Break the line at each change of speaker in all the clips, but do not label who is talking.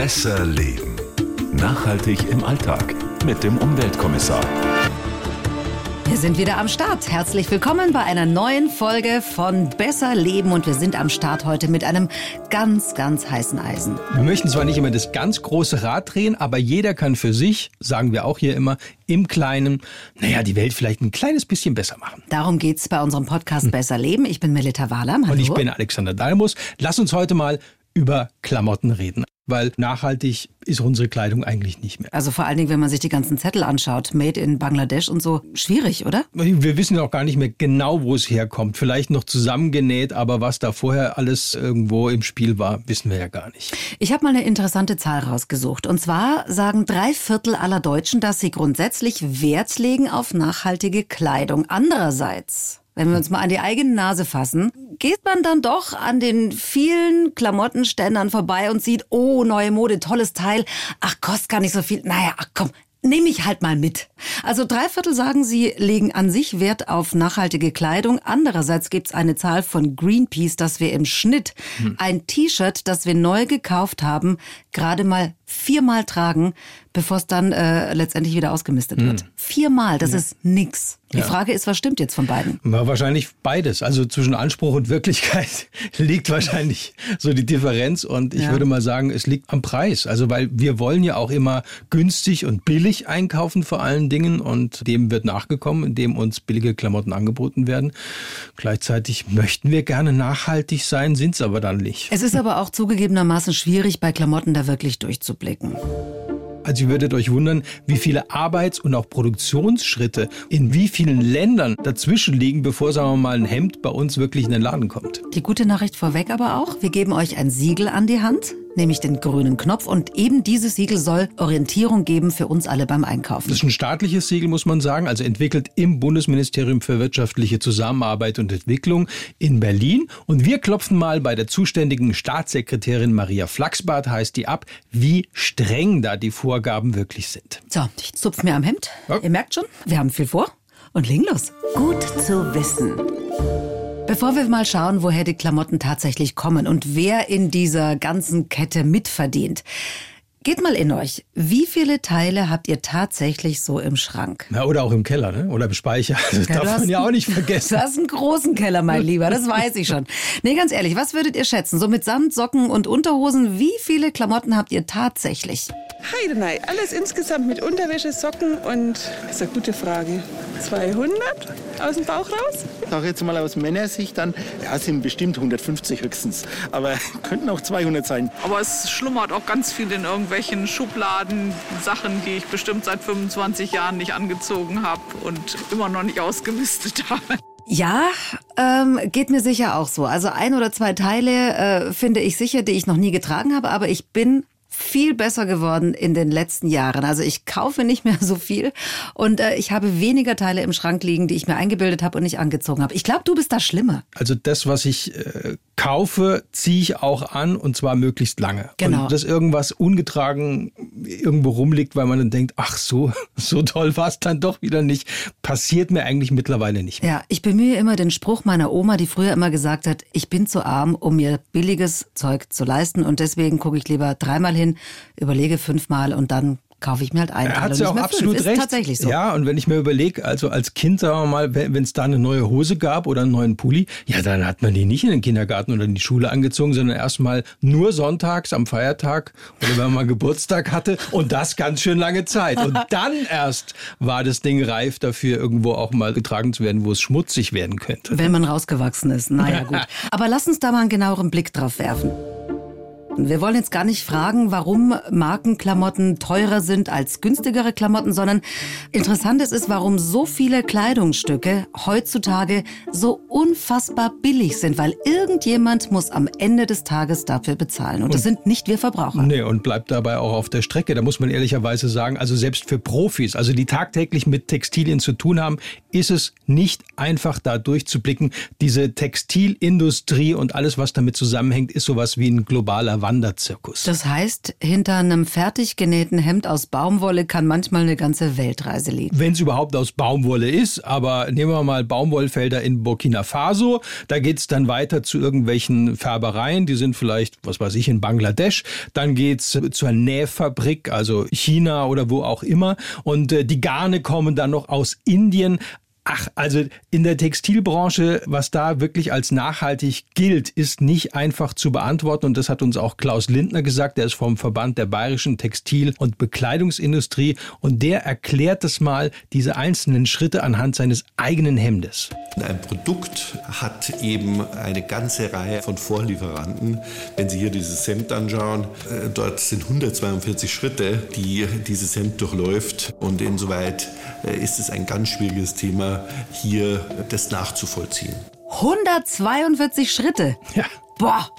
Besser leben. Nachhaltig im Alltag mit dem Umweltkommissar.
Wir sind wieder am Start. Herzlich willkommen bei einer neuen Folge von Besser Leben und wir sind am Start heute mit einem ganz, ganz heißen Eisen.
Wir möchten zwar nicht immer das ganz große Rad drehen, aber jeder kann für sich, sagen wir auch hier immer, im Kleinen, naja, die Welt vielleicht ein kleines bisschen besser machen.
Darum geht's bei unserem Podcast Besser Leben. Ich bin Melita Wahlam. Hallo.
Und ich bin Alexander Dalmus. Lass uns heute mal über Klamotten reden weil nachhaltig ist unsere Kleidung eigentlich nicht mehr.
Also vor allen Dingen, wenn man sich die ganzen Zettel anschaut, Made in Bangladesch und so, schwierig, oder?
Wir wissen auch gar nicht mehr genau, wo es herkommt. Vielleicht noch zusammengenäht, aber was da vorher alles irgendwo im Spiel war, wissen wir ja gar nicht.
Ich habe mal eine interessante Zahl rausgesucht. Und zwar sagen drei Viertel aller Deutschen, dass sie grundsätzlich Wert legen auf nachhaltige Kleidung. Andererseits wenn wir uns mal an die eigene Nase fassen, geht man dann doch an den vielen Klamottenständern vorbei und sieht, oh, neue Mode, tolles Teil. Ach, kostet gar nicht so viel. Naja, ach komm, nehme ich halt mal mit. Also drei Viertel sagen, sie legen an sich Wert auf nachhaltige Kleidung. Andererseits gibt's eine Zahl von Greenpeace, dass wir im Schnitt hm. ein T-Shirt, das wir neu gekauft haben, gerade mal viermal tragen, bevor es dann äh, letztendlich wieder ausgemistet wird. Mhm. Viermal, das ja. ist nix. Die ja. Frage ist, was stimmt jetzt von beiden?
Ja, wahrscheinlich beides. Also zwischen Anspruch und Wirklichkeit liegt wahrscheinlich so die Differenz. Und ich würde mal sagen, es liegt am Preis. Also weil wir wollen ja auch immer günstig und billig einkaufen vor allen Dingen. Und dem wird nachgekommen, indem uns billige Klamotten angeboten werden. Gleichzeitig möchten wir gerne nachhaltig sein, sind es aber dann nicht.
Es ist aber auch zugegebenermaßen schwierig, bei Klamotten da wirklich durchzublicken.
Also ihr würdet euch wundern, wie viele Arbeits- und auch Produktionsschritte in wie vielen Ländern dazwischen liegen, bevor, sagen wir mal, ein Hemd bei uns wirklich in den Laden kommt.
Die gute Nachricht vorweg aber auch, wir geben euch ein Siegel an die Hand nämlich den grünen Knopf. Und eben dieses Siegel soll Orientierung geben für uns alle beim Einkaufen.
Das ist ein staatliches Siegel, muss man sagen, also entwickelt im Bundesministerium für wirtschaftliche Zusammenarbeit und Entwicklung in Berlin. Und wir klopfen mal bei der zuständigen Staatssekretärin Maria Flachsbart, heißt die ab, wie streng da die Vorgaben wirklich sind.
So, ich zupfe mir am Hemd. Ja. Ihr merkt schon, wir haben viel vor und legen los. Gut zu wissen. Bevor wir mal schauen, woher die Klamotten tatsächlich kommen und wer in dieser ganzen Kette mitverdient, Geht mal in euch. Wie viele Teile habt ihr tatsächlich so im Schrank?
Na, oder auch im Keller, ne? Oder im Speicher. Das ja, darf man ja auch nicht vergessen.
Du hast einen großen Keller, mein Lieber, das weiß ich schon. Nee, ganz ehrlich, was würdet ihr schätzen? So mit Samt, Socken und Unterhosen, wie viele Klamotten habt ihr tatsächlich?
Heidenei, alles insgesamt mit Unterwäsche, Socken und, das ist eine gute Frage, 200 aus dem Bauch raus?
Ich sage jetzt mal aus Männersicht dann, ja, sind bestimmt 150 höchstens, aber könnten auch 200 sein.
Aber es schlummert auch ganz viel in irgendwelchen Schubladen, Sachen, die ich bestimmt seit 25 Jahren nicht angezogen habe und immer noch nicht ausgemistet habe.
Ja, ähm, geht mir sicher auch so. Also ein oder zwei Teile äh, finde ich sicher, die ich noch nie getragen habe, aber ich bin viel besser geworden in den letzten Jahren. Also ich kaufe nicht mehr so viel und äh, ich habe weniger Teile im Schrank liegen, die ich mir eingebildet habe und nicht angezogen habe. Ich glaube, du bist da schlimmer.
Also das, was ich äh, kaufe, ziehe ich auch an und zwar möglichst lange.
Genau.
Und dass irgendwas ungetragen irgendwo rumliegt, weil man dann denkt, ach so, so toll war es dann doch wieder nicht, passiert mir eigentlich mittlerweile nicht
mehr. Ja, ich bemühe immer den Spruch meiner Oma, die früher immer gesagt hat, ich bin zu arm, um mir billiges Zeug zu leisten und deswegen gucke ich lieber dreimal hin, überlege fünfmal und dann kaufe ich mir halt einen.
Er hat ja auch absolut
fünf.
recht.
Ist tatsächlich so.
Ja, und wenn ich mir überlege, also als Kind, sagen wir mal, wenn es da eine neue Hose gab oder einen neuen Pulli, ja, dann hat man die nicht in den Kindergarten oder in die Schule angezogen, sondern erstmal nur sonntags am Feiertag oder wenn man Geburtstag hatte und das ganz schön lange Zeit. Und dann erst war das Ding reif dafür, irgendwo auch mal getragen zu werden, wo es schmutzig werden könnte.
Wenn man rausgewachsen ist. Naja, gut. Aber lass uns da mal einen genaueren Blick drauf werfen. Wir wollen jetzt gar nicht fragen, warum Markenklamotten teurer sind als günstigere Klamotten, sondern interessant ist, warum so viele Kleidungsstücke heutzutage so unfassbar billig sind, weil irgendjemand muss am Ende des Tages dafür bezahlen. Und das sind nicht wir Verbraucher.
Nee, und bleibt dabei auch auf der Strecke. Da muss man ehrlicherweise sagen, also selbst für Profis, also die tagtäglich mit Textilien zu tun haben, ist es nicht einfach da durchzublicken. Diese Textilindustrie und alles, was damit zusammenhängt, ist sowas wie ein globaler Wandel. Wanderzirkus.
Das heißt, hinter einem fertig genähten Hemd aus Baumwolle kann manchmal eine ganze Weltreise liegen.
Wenn es überhaupt aus Baumwolle ist, aber nehmen wir mal Baumwollfelder in Burkina Faso, da geht's dann weiter zu irgendwelchen Färbereien, die sind vielleicht, was weiß ich, in Bangladesch, dann geht's zur Nähfabrik, also China oder wo auch immer und äh, die Garne kommen dann noch aus Indien. Ach, also in der Textilbranche, was da wirklich als nachhaltig gilt, ist nicht einfach zu beantworten. Und das hat uns auch Klaus Lindner gesagt. Der ist vom Verband der bayerischen Textil- und Bekleidungsindustrie. Und der erklärt das mal, diese einzelnen Schritte anhand seines eigenen Hemdes.
Ein Produkt hat eben eine ganze Reihe von Vorlieferanten. Wenn Sie hier dieses Hemd anschauen, äh, dort sind 142 Schritte, die dieses Hemd durchläuft. Und insoweit äh, ist es ein ganz schwieriges Thema hier das nachzuvollziehen.
142 Schritte.
Ja.
Boah.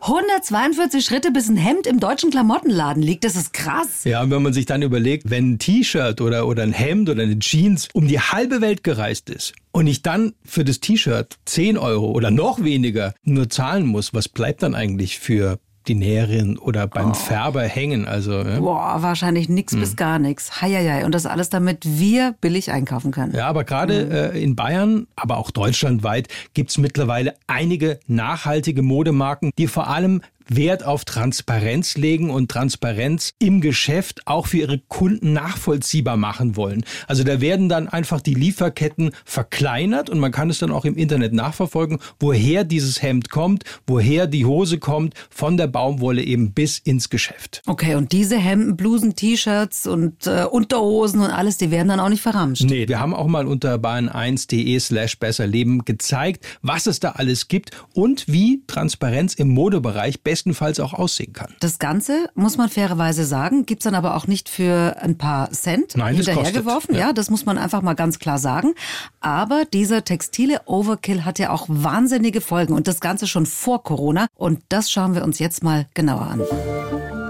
142 Schritte, bis ein Hemd im deutschen Klamottenladen liegt. Das ist krass.
Ja, und wenn man sich dann überlegt, wenn ein T-Shirt oder, oder ein Hemd oder eine Jeans um die halbe Welt gereist ist und ich dann für das T-Shirt 10 Euro oder noch weniger nur zahlen muss, was bleibt dann eigentlich für die Näherin oder beim oh. Färber hängen. Also, ja.
Boah, wahrscheinlich nichts hm. bis gar nichts. Heieiei. Und das alles, damit wir billig einkaufen können.
Ja, aber gerade mhm. äh, in Bayern, aber auch deutschlandweit, gibt's mittlerweile einige nachhaltige Modemarken, die vor allem Wert auf Transparenz legen und Transparenz im Geschäft auch für ihre Kunden nachvollziehbar machen wollen. Also da werden dann einfach die Lieferketten verkleinert und man kann es dann auch im Internet nachverfolgen, woher dieses Hemd kommt, woher die Hose kommt, von der Baumwolle eben bis ins Geschäft.
Okay, und diese Hemden, Blusen, T-Shirts und äh, Unterhosen und alles, die werden dann auch nicht verramscht?
Nee, wir haben auch mal unter bahn1.de slash besserleben gezeigt, was es da alles gibt und wie Transparenz im Modebereich besser bestenfalls auch aussehen kann.
Das Ganze, muss man fairerweise sagen, gibt es dann aber auch nicht für ein paar Cent
Nein,
hinterhergeworfen.
Ja.
ja, das muss man einfach mal ganz klar sagen. Aber dieser textile Overkill hat ja auch wahnsinnige Folgen und das Ganze schon vor Corona. Und das schauen wir uns jetzt mal genauer an.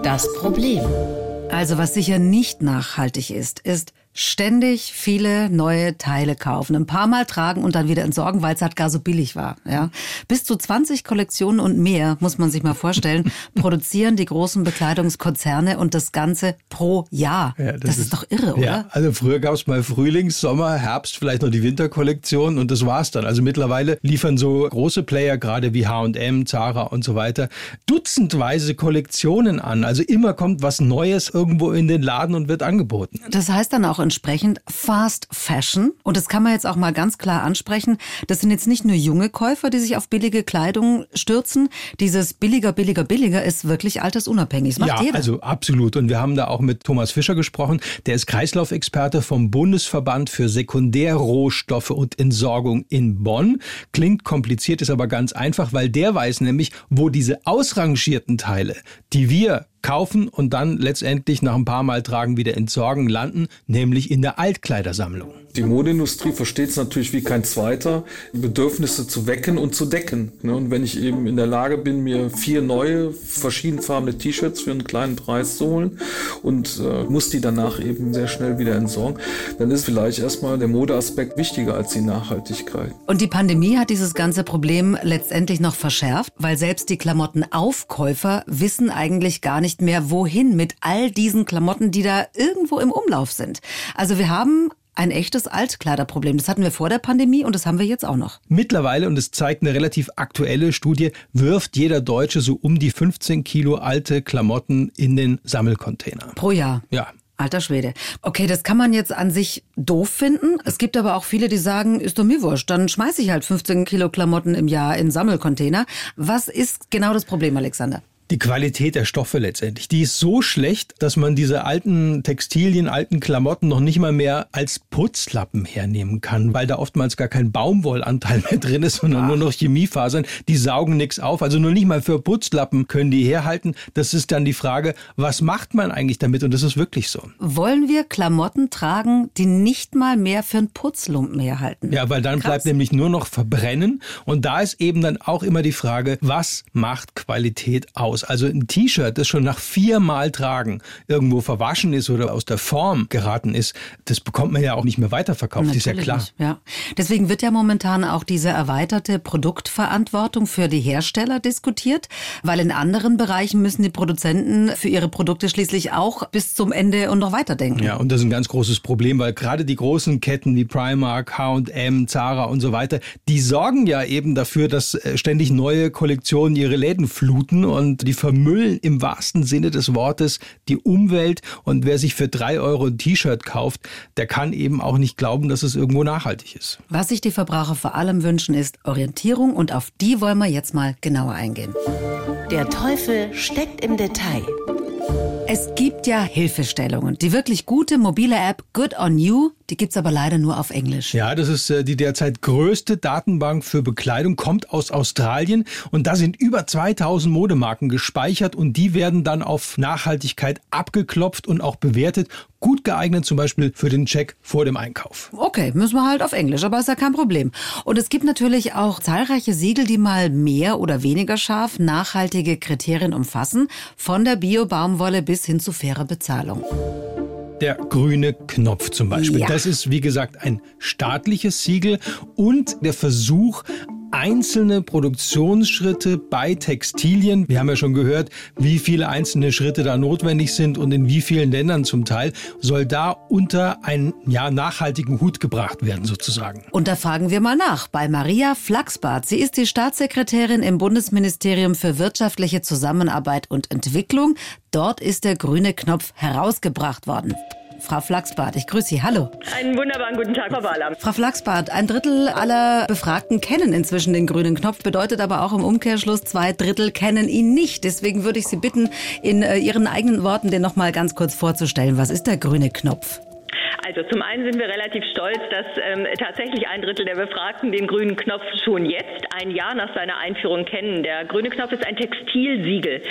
Das Problem.
Also was sicher nicht nachhaltig ist, ist ständig viele neue Teile kaufen, ein paar Mal tragen und dann wieder entsorgen, weil es halt gar so billig war. Ja. Bis zu 20 Kollektionen und mehr, muss man sich mal vorstellen, produzieren die großen Bekleidungskonzerne und das Ganze pro Jahr. Ja, das, das ist, ist, doch irre, oder? Ja,
also früher gab es mal Frühlings-, Sommer-, Herbst, vielleicht noch die Winterkollektion und das war's dann. Also mittlerweile liefern so große Player, gerade wie H&M, Zara und so weiter, dutzendweise Kollektionen an. Also immer kommt was Neues irgendwo in den Laden und wird angeboten.
Das heißt dann auch entsprechend Fast Fashion. Und das kann man jetzt auch mal ganz klar ansprechen. Das sind jetzt nicht nur junge Käufer, die sich auf billige Kleidung stürzen. Dieses billiger, billiger, billiger ist wirklich altersunabhängig. Das macht
ja,
jeder.
also absolut. Und wir haben da auch mit Thomas Fischer gesprochen. Der ist Kreislaufexperte vom Bundesverband für Sekundärrohstoffe und Entsorgung in Bonn. Klingt kompliziert, ist aber ganz einfach, weil der weiß nämlich, wo diese ausrangierten Teile, die wir kaufen und dann letztendlich nach ein paar Mal tragen wieder entsorgen landen, nämlich in der Altkleidersammlung.
Die Modeindustrie versteht es natürlich wie kein zweiter, Bedürfnisse zu wecken und zu decken. Ne? Und wenn ich eben in der Lage bin, mir vier neue, verschiedenfarbene T-Shirts für einen kleinen Preis zu holen und äh, muss die danach eben sehr schnell wieder entsorgen, dann ist vielleicht erstmal der Modeaspekt wichtiger als die Nachhaltigkeit.
Und die Pandemie hat dieses ganze Problem letztendlich noch verschärft, weil selbst die Klamottenaufkäufer wissen eigentlich gar nicht mehr, wohin mit all diesen Klamotten, die da irgendwo im Umlauf sind. Also wir haben ein echtes Altkleiderproblem. Das hatten wir vor der Pandemie und das haben wir jetzt auch noch.
Mittlerweile, und es zeigt eine relativ aktuelle Studie, wirft jeder Deutsche so um die 15 Kilo alte Klamotten in den Sammelcontainer.
Pro Jahr?
Ja.
Alter Schwede. Okay, das kann man jetzt an sich doof finden. Es gibt aber auch viele, die sagen, ist doch mir wurscht, dann schmeiße ich halt 15 Kilo Klamotten im Jahr in Sammelcontainer. Was ist genau das Problem, Alexander?
Die Qualität der Stoffe letztendlich. Die ist so schlecht, dass man diese alten Textilien, alten Klamotten noch nicht mal mehr als Putzlappen hernehmen kann, weil da oftmals gar kein Baumwollanteil mehr drin ist, sondern Ach. nur noch Chemiefasern. Die saugen nichts auf. Also nur nicht mal für Putzlappen können die herhalten. Das ist dann die Frage, was macht man eigentlich damit? Und das ist wirklich so.
Wollen wir Klamotten tragen, die nicht mal mehr für einen Putzlumpen herhalten?
Ja, weil dann Krass. bleibt nämlich nur noch verbrennen. Und da ist eben dann auch immer die Frage, was macht Qualität aus? Also ein T-Shirt, das schon nach viermal tragen irgendwo verwaschen ist oder aus der Form geraten ist, das bekommt man ja auch nicht mehr weiterverkauft, Natürlich ist ja klar. Nicht,
ja. Deswegen wird ja momentan auch diese erweiterte Produktverantwortung für die Hersteller diskutiert, weil in anderen Bereichen müssen die Produzenten für ihre Produkte schließlich auch bis zum Ende und noch weiterdenken.
Ja, und das ist ein ganz großes Problem, weil gerade die großen Ketten wie Primark, H&M, Zara und so weiter, die sorgen ja eben dafür, dass äh, ständig neue Kollektionen ihre Läden fluten und die vermüllen im wahrsten Sinne des Wortes die Umwelt. Und wer sich für drei Euro ein T-Shirt kauft, der kann eben auch nicht glauben, dass es irgendwo nachhaltig ist.
Was sich die Verbraucher vor allem wünschen, ist Orientierung und auf die wollen wir jetzt mal genauer eingehen.
Der Teufel steckt im Detail.
Es gibt ja Hilfestellungen. Die wirklich gute mobile App Good on You, die gibt's aber leider nur auf Englisch.
Ja, das ist äh, die derzeit größte Datenbank für Bekleidung, kommt aus Australien und da sind über 2000 Modemarken gespeichert und die werden dann auf Nachhaltigkeit abgeklopft und auch bewertet. Gut geeignet zum Beispiel für den Check vor dem Einkauf.
Okay, müssen wir halt auf Englisch, aber ist ja kein Problem. Und es gibt natürlich auch zahlreiche Siegel, die mal mehr oder weniger scharf nachhaltige Kriterien umfassen, von der Bio-Baumwolle bis hin zu fairer Bezahlung.
Der grüne Knopf zum Beispiel. Ja. Das ist, wie gesagt, ein staatliches Siegel und der Versuch, einzelne Produktionsschritte bei Textilien. Wir haben ja schon gehört, wie viele einzelne Schritte da notwendig sind und in wie vielen Ländern zum Teil, soll da unter einen ja, nachhaltigen Hut gebracht werden sozusagen.
Und da fragen wir mal nach bei Maria Flachsbart. Sie ist die Staatssekretärin im Bundesministerium für wirtschaftliche Zusammenarbeit und Entwicklung. Dort ist der grüne Knopf herausgebracht worden. Frau Flachsbart, ich grüße Sie. Hallo.
Einen wunderbaren guten Tag, Frau Wahler.
Frau Flachsbart, ein Drittel aller Befragten kennen inzwischen den grünen Knopf, bedeutet aber auch im Umkehrschluss, zwei Drittel kennen ihn nicht. Deswegen würde ich Sie bitten, in äh, Ihren eigenen Worten den noch mal ganz kurz vorzustellen. Was ist der grüne Knopf?
Also zum einen sind wir relativ stolz, dass ähm, tatsächlich ein Drittel der Befragten den grünen Knopf schon jetzt, ein Jahr nach seiner Einführung, kennen. Der grüne Knopf ist ein Textilsiegel.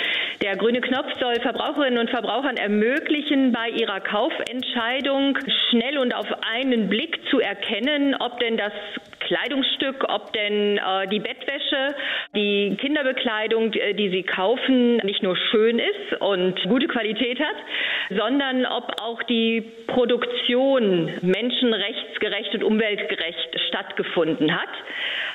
Der grüne Knopf soll Verbraucherinnen und Verbrauchern ermöglichen, bei ihrer Kaufentscheidung schnell und auf einen Blick zu erkennen, ob denn das Kleidungsstück, ob denn äh, die Bettwäsche, die Kinderbekleidung, äh, die sie kaufen, nicht nur schön ist und gute Qualität hat, sondern ob auch die Produktion menschenrechtsgerecht und umweltgerecht stattgefunden hat.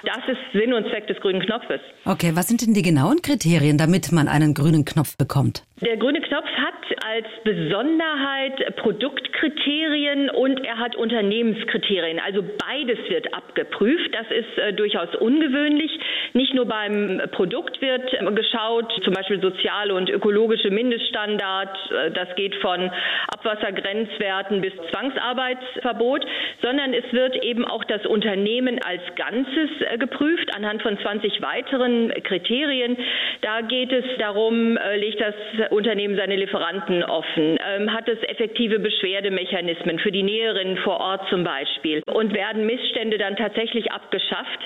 Das ist Sinn und Zweck des grünen Knopfes.
Okay, was sind denn die genauen Kriterien, damit man einen grünen Knopf bekommt?
Der grüne Knopf hat als Besonderheit Produktkriterien und er hat Unternehmenskriterien. Also beides wird abgeprüft. Das ist äh, durchaus ungewöhnlich. Nicht nur beim Produkt wird geschaut, zum Beispiel soziale und ökologische Mindeststandards. Äh, das geht von Abwassergrenzwerten bis Zwangsarbeitsverbot, sondern es wird eben auch das Unternehmen als Ganzes äh, geprüft anhand von 20 weiteren Kriterien. Da geht es darum, äh, legt das Unternehmen seine Lieferanten offen, ähm, hat es effektive Beschwerdemechanismen für die Näherinnen vor Ort zum Beispiel und werden Missstände dann tatsächlich abgeschafft.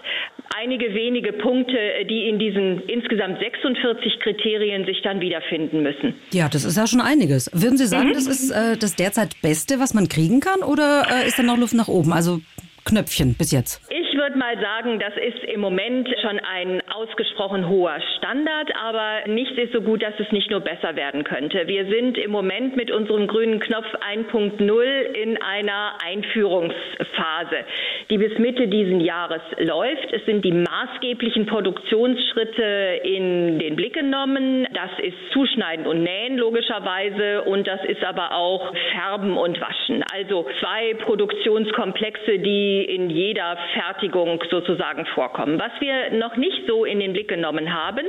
Einige wenige Punkte, die in diesen insgesamt 46 Kriterien sich dann wiederfinden müssen.
Ja, das ist ja schon einiges. Würden Sie sagen, mhm. das ist äh, das derzeit Beste, was man kriegen kann, oder äh, ist da noch Luft nach oben? Also Knöpfchen bis jetzt.
Ich würde mal sagen, das ist im Moment schon ein ausgesprochen hoher Standard, aber nichts ist so gut, dass es nicht nur besser werden könnte. Wir sind im Moment mit unserem grünen Knopf 1.0 in einer Einführungsphase, die bis Mitte diesen Jahres läuft. Es sind die maßgeblichen Produktionsschritte in den Blick genommen. Das ist Zuschneiden und Nähen logischerweise und das ist aber auch Färben und Waschen. Also zwei Produktionskomplexe, die in jeder Fertigung sozusagen vorkommen. Was wir noch nicht so in den Blick genommen haben,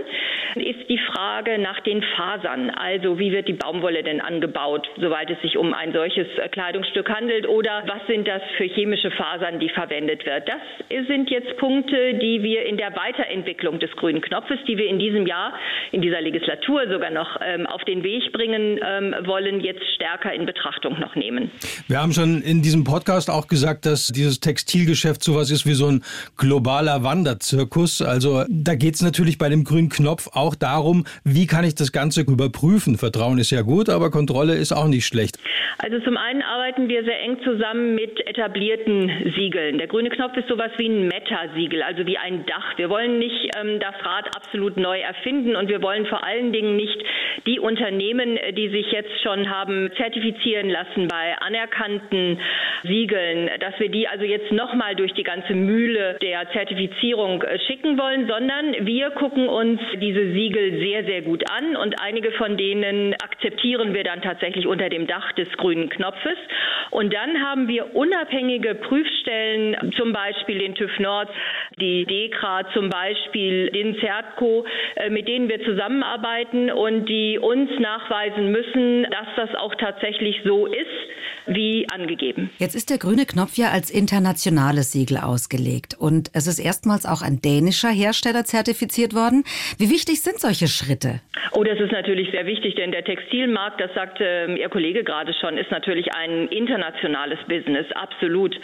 ist die Frage nach den Fasern. Also wie wird die Baumwolle denn angebaut, soweit es sich um ein solches Kleidungsstück handelt oder was sind das für chemische Fasern, die verwendet wird. Das sind jetzt Punkte, die wir in der Weiterentwicklung des grünen Knopfes, die wir in diesem Jahr, in dieser Legislatur sogar noch ähm, auf den Weg bringen ähm, wollen, jetzt stärker in Betrachtung noch nehmen.
Wir haben schon in diesem Podcast auch gesagt, dass dieses Textilgeschäft sowas ist wie so so ein globaler Wanderzirkus. Also da geht es natürlich bei dem grünen Knopf auch darum, wie kann ich das Ganze überprüfen. Vertrauen ist ja gut, aber Kontrolle ist auch nicht schlecht.
Also zum einen arbeiten wir sehr eng zusammen mit etablierten Siegeln. Der grüne Knopf ist sowas wie ein Meta-Siegel, also wie ein Dach. Wir wollen nicht ähm, das Rad absolut neu erfinden und wir wollen vor allen Dingen nicht die Unternehmen, die sich jetzt schon haben zertifizieren lassen bei anerkannten Siegeln, dass wir die also jetzt nochmal durch die ganze Mühle der Zertifizierung äh, schicken wollen, sondern wir gucken uns diese Siegel sehr, sehr gut an und einige von denen akzeptieren wir dann tatsächlich unter dem Dach des grünen Knopfes. Und dann haben wir unabhängige Prüfstellen, zum Beispiel den TÜV Nord, die DEKRA, zum Beispiel den CERTCO, äh, mit denen wir zusammenarbeiten und die uns nachweisen müssen, dass das auch tatsächlich so ist, wie angegeben.
Jetzt ist der grüne Knopf ja als internationales Siegel ausgelegt und es ist erstmals auch ein dänischer Hersteller zertifiziert worden. Wie wichtig sind solche Schritte?
Oh, das ist natürlich sehr wichtig, denn der Textilmarkt, das sagte ähm, Ihr Kollege gerade schon, ist natürlich ein internationales Business, absolut.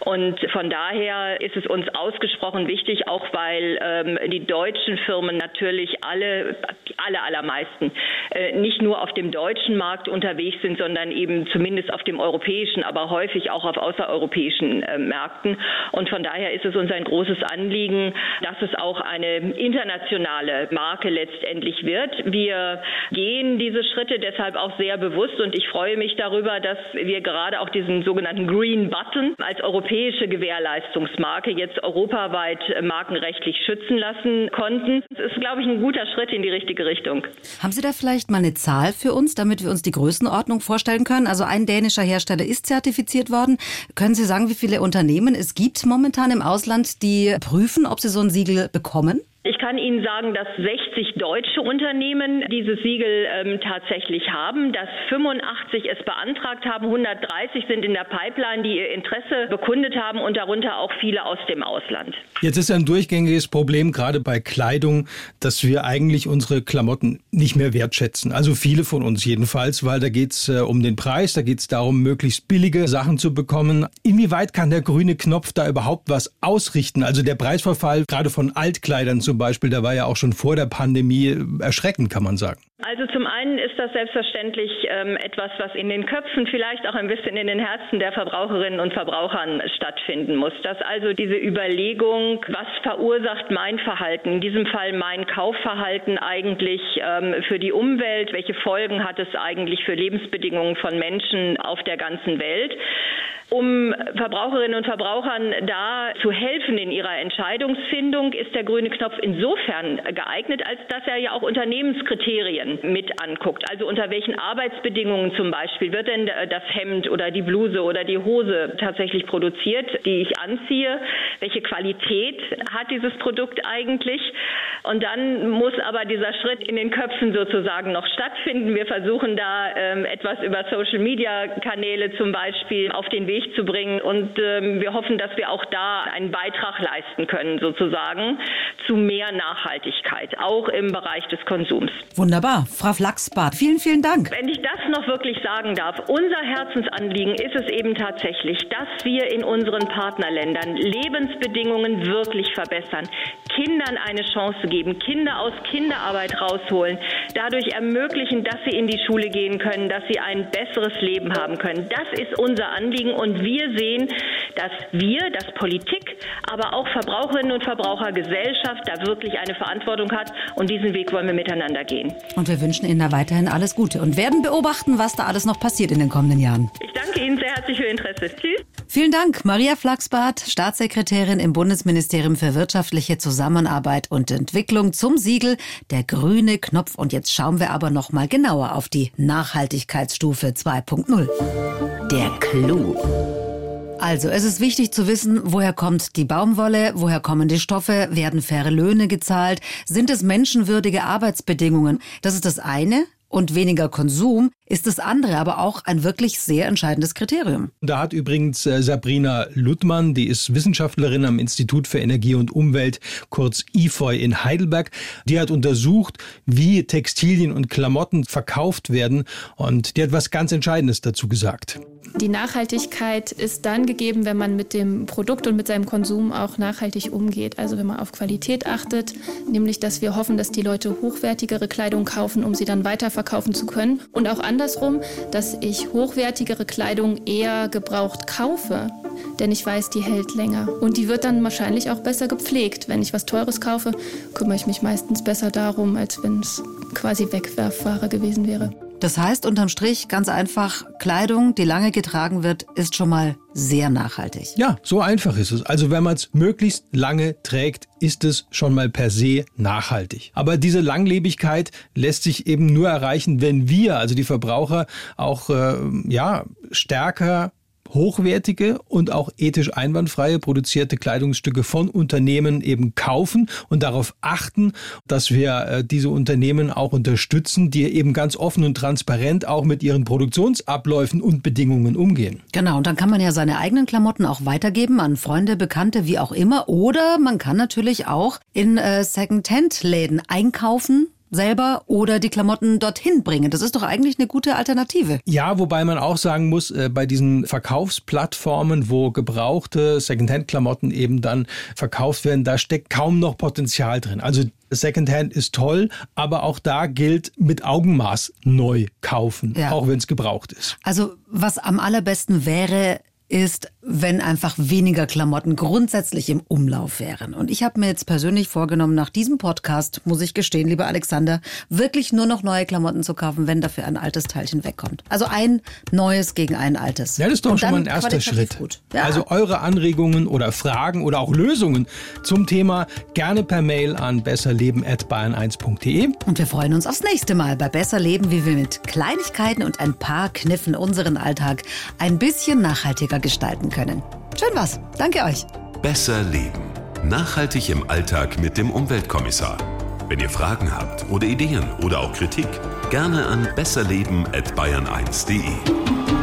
Und von daher ist es uns ausgesprochen wichtig, auch weil ähm, die deutschen Firmen natürlich alle, alle allermeisten, äh, nicht nur auf dem deutschen Markt unterwegs sind, sondern eben zumindest auf dem europäischen, aber häufig auch auf außereuropäischen äh, Märkten. Und von daher ist es uns ein großes Anliegen, dass es auch eine internationale Marke letztendlich wird. Wir gehen diese Schritte deshalb auch sehr bewusst und ich freue mich darüber, dass wir gerade auch diesen sogenannten Green Button als europäische Gewährleistungsmarke jetzt europaweit markenrechtlich schützen lassen konnten. Das ist, glaube ich, ein guter Schritt in die richtige Richtung.
Haben Sie da vielleicht mal eine Zahl für uns, damit wir uns die Größenordnung vorstellen können? Also ein dänischer Hersteller ist zertifiziert worden. Können Sie sagen, wie viele Unternehmen es gibt momentan im Ausland, die prüfen, ob sie so ein Siegel bekommen?
Ich kann Ihnen sagen, dass 60 deutsche Unternehmen dieses Siegel ähm, tatsächlich haben, dass 85 es beantragt haben, 130 sind in der Pipeline, die ihr Interesse bekundet haben und darunter auch viele aus dem Ausland.
Jetzt ist ein durchgängiges Problem, gerade bei Kleidung, dass wir eigentlich unsere Klamotten nicht mehr wertschätzen. Also viele von uns jedenfalls, weil da geht es äh, um den Preis, da geht es darum, möglichst billige Sachen zu bekommen. Inwieweit kann der grüne Knopf da überhaupt was ausrichten? Also der Preisverfall gerade von Altkleidern zum Beispiel, der war ja auch schon vor der Pandemie erschreckend, kann man sagen.
Also zum einen ist das selbstverständlich ähm, etwas, was in den Köpfen, vielleicht auch ein bisschen in den Herzen der Verbraucherinnen und Verbrauchern stattfinden muss. Dass also diese Überlegung, was verursacht mein Verhalten, in diesem Fall mein Kaufverhalten eigentlich ähm, für die Umwelt, welche Folgen hat es eigentlich für Lebensbedingungen von Menschen auf der ganzen Welt, um Verbraucherinnen und Verbrauchern da zu helfen in ihrer Entscheidungsfindung, ist der grüne Knopf insofern geeignet, als dass er ja auch Unternehmenskriterien mit anguckt. Also unter welchen Arbeitsbedingungen zum Beispiel wird denn das Hemd oder die Bluse oder die Hose tatsächlich produziert, die ich anziehe? Welche Qualität hat dieses Produkt eigentlich? Und dann muss aber dieser Schritt in den Köpfen sozusagen noch stattfinden. Wir versuchen da ähm, etwas über Social-Media-Kanäle zum Beispiel auf den Weg zu bringen. Und ähm, wir hoffen, dass wir auch da einen Beitrag leisten können, sozusagen, zu mehr Nachhaltigkeit, auch im Bereich des Konsums.
Wunderbar. Frau Flachsbart, vielen, vielen Dank.
Wenn ich das noch wirklich sagen darf, unser Herzensanliegen ist es eben tatsächlich, dass wir in unseren Partnerländern Lebensbedingungen wirklich verbessern, Kindern eine Chance geben, Kinder aus Kinderarbeit rausholen, dadurch ermöglichen, dass sie in die Schule gehen können, dass sie ein besseres Leben haben können. Das ist unser Anliegen und wir sehen, dass wir, dass Politik, aber auch Verbraucherinnen und Verbraucher, Gesellschaft da wirklich eine Verantwortung hat und diesen Weg wollen wir miteinander gehen.
Und wir wünschen Ihnen da weiterhin alles Gute und werden beobachten, was da alles noch passiert in den kommenden Jahren.
Ich danke Ihnen sehr herzlich für Ihr Interesse. Tschüss.
Vielen Dank, Maria Flachsbart, Staatssekretärin im Bundesministerium für wirtschaftliche Zusammenarbeit und Entwicklung zum Siegel der grüne Knopf. Und jetzt schauen wir aber noch mal genauer auf die Nachhaltigkeitsstufe 2.0. Der Clou. Also, es ist wichtig zu wissen, woher kommt die Baumwolle, woher kommen die Stoffe, werden faire Löhne gezahlt, sind es menschenwürdige Arbeitsbedingungen. Das ist das eine und weniger Konsum ist das andere aber auch ein wirklich sehr entscheidendes Kriterium.
Da hat übrigens äh, Sabrina Luttmann, die ist Wissenschaftlerin am Institut für Energie und Umwelt, kurz IFOI in Heidelberg, die hat untersucht, wie Textilien und Klamotten verkauft werden und die hat was ganz Entscheidendes dazu gesagt.
Die Nachhaltigkeit ist dann gegeben, wenn man mit dem Produkt und mit seinem Konsum auch nachhaltig umgeht. Also wenn man auf Qualität achtet, nämlich dass wir hoffen, dass die Leute hochwertigere Kleidung kaufen, um sie dann weiterverkaufen zu können. Und auch andersrum, dass ich hochwertigere Kleidung eher gebraucht kaufe, denn ich weiß, die hält länger. Und die wird dann wahrscheinlich auch besser gepflegt. Wenn ich was Teures kaufe, kümmere ich mich meistens besser darum, als wenn es quasi Wegwerfware gewesen wäre.
Das heißt unterm Strich ganz einfach, Kleidung, die lange getragen wird, ist schon mal sehr nachhaltig.
Ja, so einfach ist es. Also wenn man es möglichst lange trägt, ist es schon mal per se nachhaltig. Aber diese Langlebigkeit lässt sich eben nur erreichen, wenn wir, also die Verbraucher, auch äh, ja stärker hochwertige und auch ethisch einwandfreie produzierte Kleidungsstücke von Unternehmen eben kaufen und darauf achten, dass wir äh, diese Unternehmen auch unterstützen, die eben ganz offen und transparent auch mit ihren Produktionsabläufen und Bedingungen umgehen.
Genau, und dann kann man ja seine eigenen Klamotten auch weitergeben an Freunde, Bekannte, wie auch immer. Oder man kann natürlich auch in äh, Second-Hand-Läden einkaufen selber oder die Klamotten dorthin bringen. Das ist doch eigentlich eine gute Alternative.
Ja, wobei man auch sagen muss, äh, bei diesen Verkaufsplattformen, wo gebrauchte Secondhand-Klamotten eben dann verkauft werden, da steckt kaum noch Potenzial drin. Also Secondhand ist toll, aber auch da gilt mit Augenmaß neu kaufen, ja. auch wenn es gebraucht ist.
Also was am allerbesten wäre, ist, wenn einfach weniger Klamotten grundsätzlich im Umlauf wären. Und ich habe mir jetzt persönlich vorgenommen, nach diesem Podcast, muss ich gestehen, lieber Alexander, wirklich nur noch neue Klamotten zu kaufen, wenn dafür ein altes Teilchen wegkommt. Also ein neues gegen ein altes.
Ja, das ist doch Und schon mal ein erster Schritt. Ja. Also eure Anregungen oder Fragen oder auch Lösungen zum Thema gerne per Mail an besserleben.bayern1.de.
Und wir freuen uns aufs nächste Mal bei Besser Leben, wie wir mit Kleinigkeiten und ein paar Kniffen unseren Alltag ein bisschen nachhaltiger nachhaltiger gestalten können. Schön was. Danke euch.
Besser leben. Nachhaltig im Alltag mit dem Umweltkommissar. Wenn ihr Fragen habt oder Ideen oder auch Kritik, gerne an besserleben@bayern1.de.